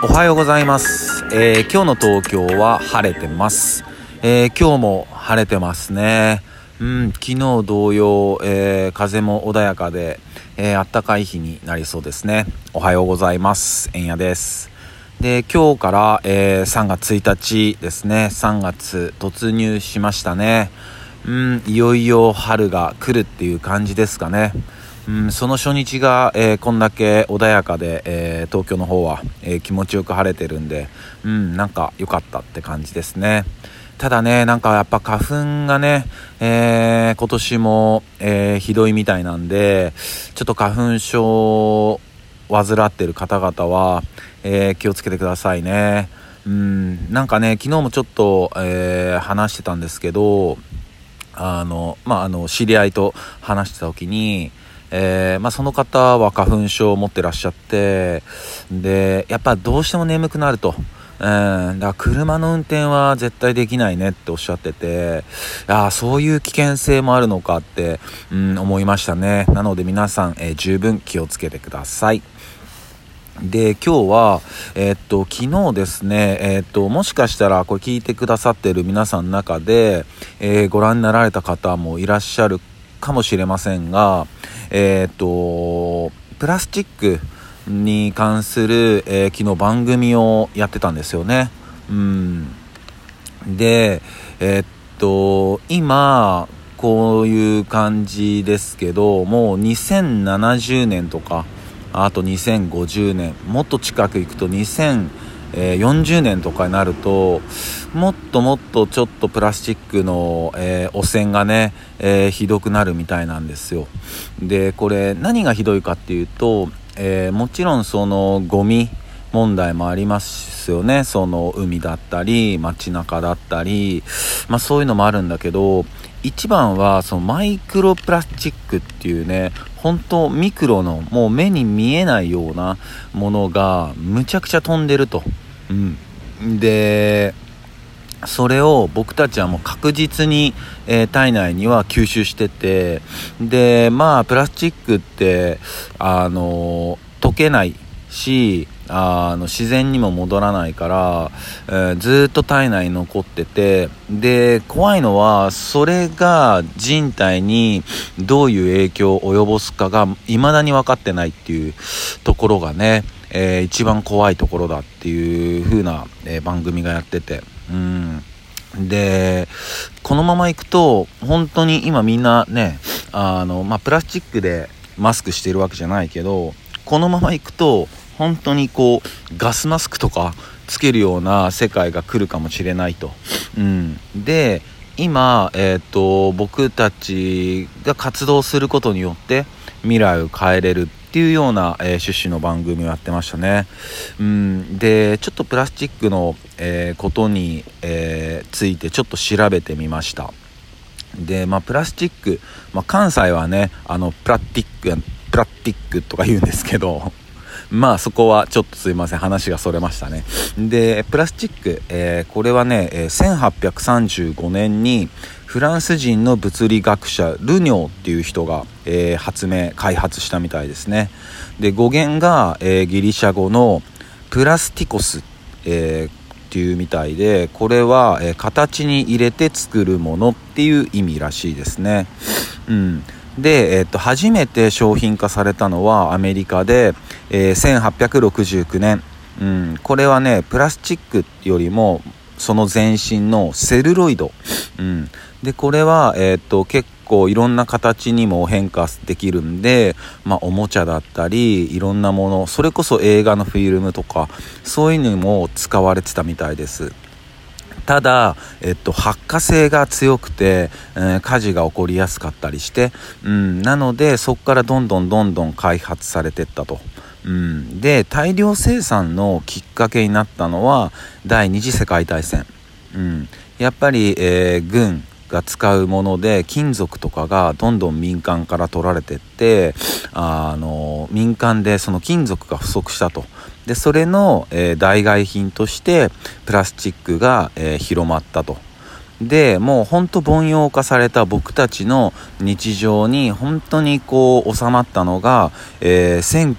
おはようございます、えー今日の東京は晴れてます、えー今日も晴れてますね。うん昨日同様、えー風も穏やかで、えー暖かい日になりそうですね。おはようございます。えんやです。で今日から、えー3月1日ですね。3月突入しましたね。うんいよいよ春が来るっていう感じですかね。うん、その初日が、えーこんだけ穏やかで、えー東京の方は、えー気持ちよく晴れてるんで、うん、なんか良かったって感じですね。ただね、なんかやっぱ花粉がね、えー今年も、えーひどいみたいなんで、ちょっと花粉症を患ってる方々は、えー気をつけてくださいね。うん、なんかね、昨日もちょっと、えー話してたんですけど、あの、まあ、あの、知り合いと話してた時に、えーまあ、その方は花粉症を持ってらっしゃって、で、やっぱどうしても眠くなると。うん、だから車の運転は絶対できないねっておっしゃってて、ああ、そういう危険性もあるのかって、うん、思いましたね。なので皆さん、えー十分気をつけてください。で今日は、えーっと昨日ですね、えーっともしかしたらこれ聞いてくださってる皆さんの中で、えーご覧になられた方もいらっしゃるかもしれませんが、えーっとプラスチックに関する、えー昨日番組をやってたんですよね。うんでえーっと今こういう感じですけどもう2070年とかあと2050年もっと近く行くと2000 2040年とかになるともっともっとちょっとプラスチックの、えー汚染がね、えーひどくなるみたいなんですよ。でこれ何がひどいかっていうと、えもちろんそのゴミ問題もありますよね。その海だったり街中だったり、まあ、そういうのもあるんだけど一番はそのマイクロプラスチックっていうね本当ミクロのもう目に見えないようなものがむちゃくちゃ飛んでると、うん、でそれを僕たちはもう確実に、えー体内には吸収しててでまあプラスチックってあの溶けないしあの自然にも戻らないから、えーずっと体内に残っててで怖いのはそれが人体にどういう影響を及ぼすかが未だに分かってないっていうところがね、えー一番怖いところだっていう風な、えー番組がやってて。うん。でこのままいくと本当に今みんなねあの、まあ、プラスチックでマスクしてるわけじゃないけどこのままいくと本当にこうガスマスクとかつけるような世界が来るかもしれないと。うん、で今、えー、と僕たちが活動することによって未来を変えれるっていうような、えー趣旨の番組をやってましたね。うん、でちょっとプラスチックの、えーことに、えーついてちょっと調べてみました。で、まあ、プラスチック、まあ、関西はね、あの、プラッティック、プラッティックとか言うんですけど、まあそこはちょっとすいません話がそれましたね。でプラスチック、えーこれはね、1835年にフランス人の物理学者ルニョーっていう人が、えー発明開発したみたいですね。で語源が、えーギリシャ語のプラスティコス、えーっていうみたいでこれは、え形に入れて作るものっていう意味らしいですね。うん。で、えっと初めて商品化されたのはアメリカで、えー1869年、うん、これはねプラスチックよりもその前身のセルロイド、うん、でこれは、えっと結構いろんな形にも変化できるんで、まあ、おもちゃだったりいろんなものそれこそ映画のフィルムとかそういうのにも使われてたみたいです。ただ、えっと、発火性が強くて、えー火事が起こりやすかったりして、うん、なのでそこからどんどんどんどん開発されていったと。うん、で大量生産のきっかけになったのは第二次世界大戦、うん、やっぱり、えー軍が使うもので金属とかがどんどん民間から取られてってあの民間でその金属が不足したと。でそれの、えー代替品としてプラスチックが、えー広まったと。でもうほんと凡庸化された僕たちの日常に本当にこう収まったのが、えー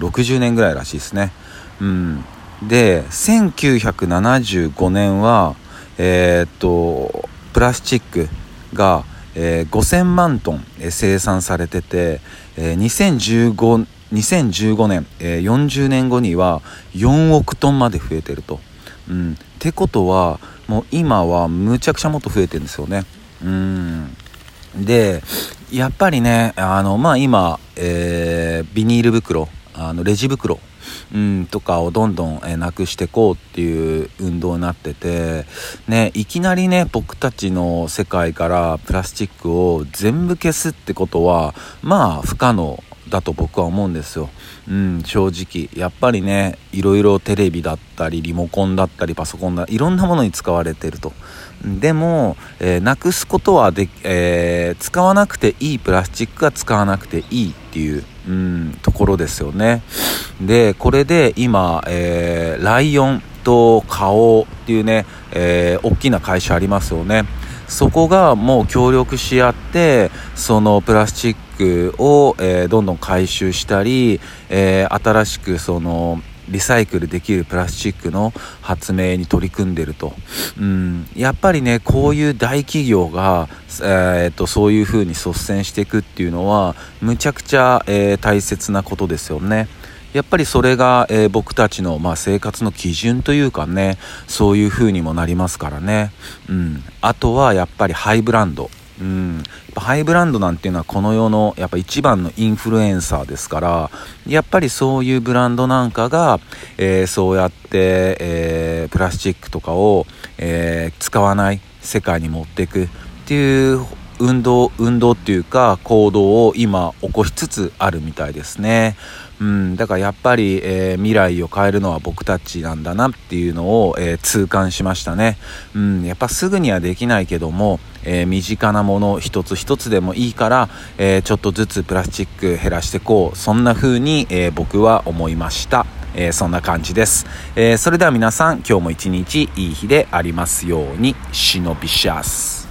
1960年ぐらいらしいですね。うん。で1975年はえー、っとプラスチックが、えー、5000万トン、え、生産されてて、えー、2015, 2015年、えー、40年後には4億トンまで増えてると。うん、ってことはもう今はむちゃくちゃもっと増えてるんですよね。うんでやっぱりねあのまあ今、えー、ビニール袋あのレジ袋うん、とかをどんどん、えなくしてこうっていう運動になってて、ね、いきなりね、僕たちの世界からプラスチックを全部消すってことは、まあ不可能だと僕は思うんですよ。うん、正直。やっぱりね、いろいろテレビだったり、リモコンだったり、パソコンだ、いろんなものに使われてると。でも、えー、なくすことはで、えー、使わなくていいプラスチックは使わなくていいっていう、うん、ところですよね。で、これで今、えー、ライオンと花王っていうね、えー、大きな会社ありますよね。そこがもう協力し合って、そのプラスチックを、えー、どんどん回収したり、えー、新しくその、リサイクルできるプラスチックの発明に取り組んでると。うん、やっぱりね、こういう大企業が、えー、っと、そういう風に率先していくっていうのは、むちゃくちゃ、えー、大切なことですよね。やっぱりそれが、えー、僕たちの、まあ、生活の基準というかね、そういう風にもなりますからね。うん。あとはやっぱりハイブランド。うん、ハイブランドなんていうのはこの世のやっぱ一番のインフルエンサーですからやっぱりそういうブランドなんかが、えー、そうやって、えー、プラスチックとかを、えー、使わない世界に持っていくっていう運動運動っていうか行動を今起こしつつあるみたいですね。うん、だからやっぱり、えー、未来を変えるのは僕たちなんだなっていうのを、えー、痛感しましたね。うん、やっぱすぐにはできないけども、えー、身近なもの一つ一つでもいいから、えちょっとずつプラスチック減らしていこう。そんな風に、え僕は思いました。えそんな感じです。えそれでは皆さん、今日も一日いい日でありますように、忍びシャス。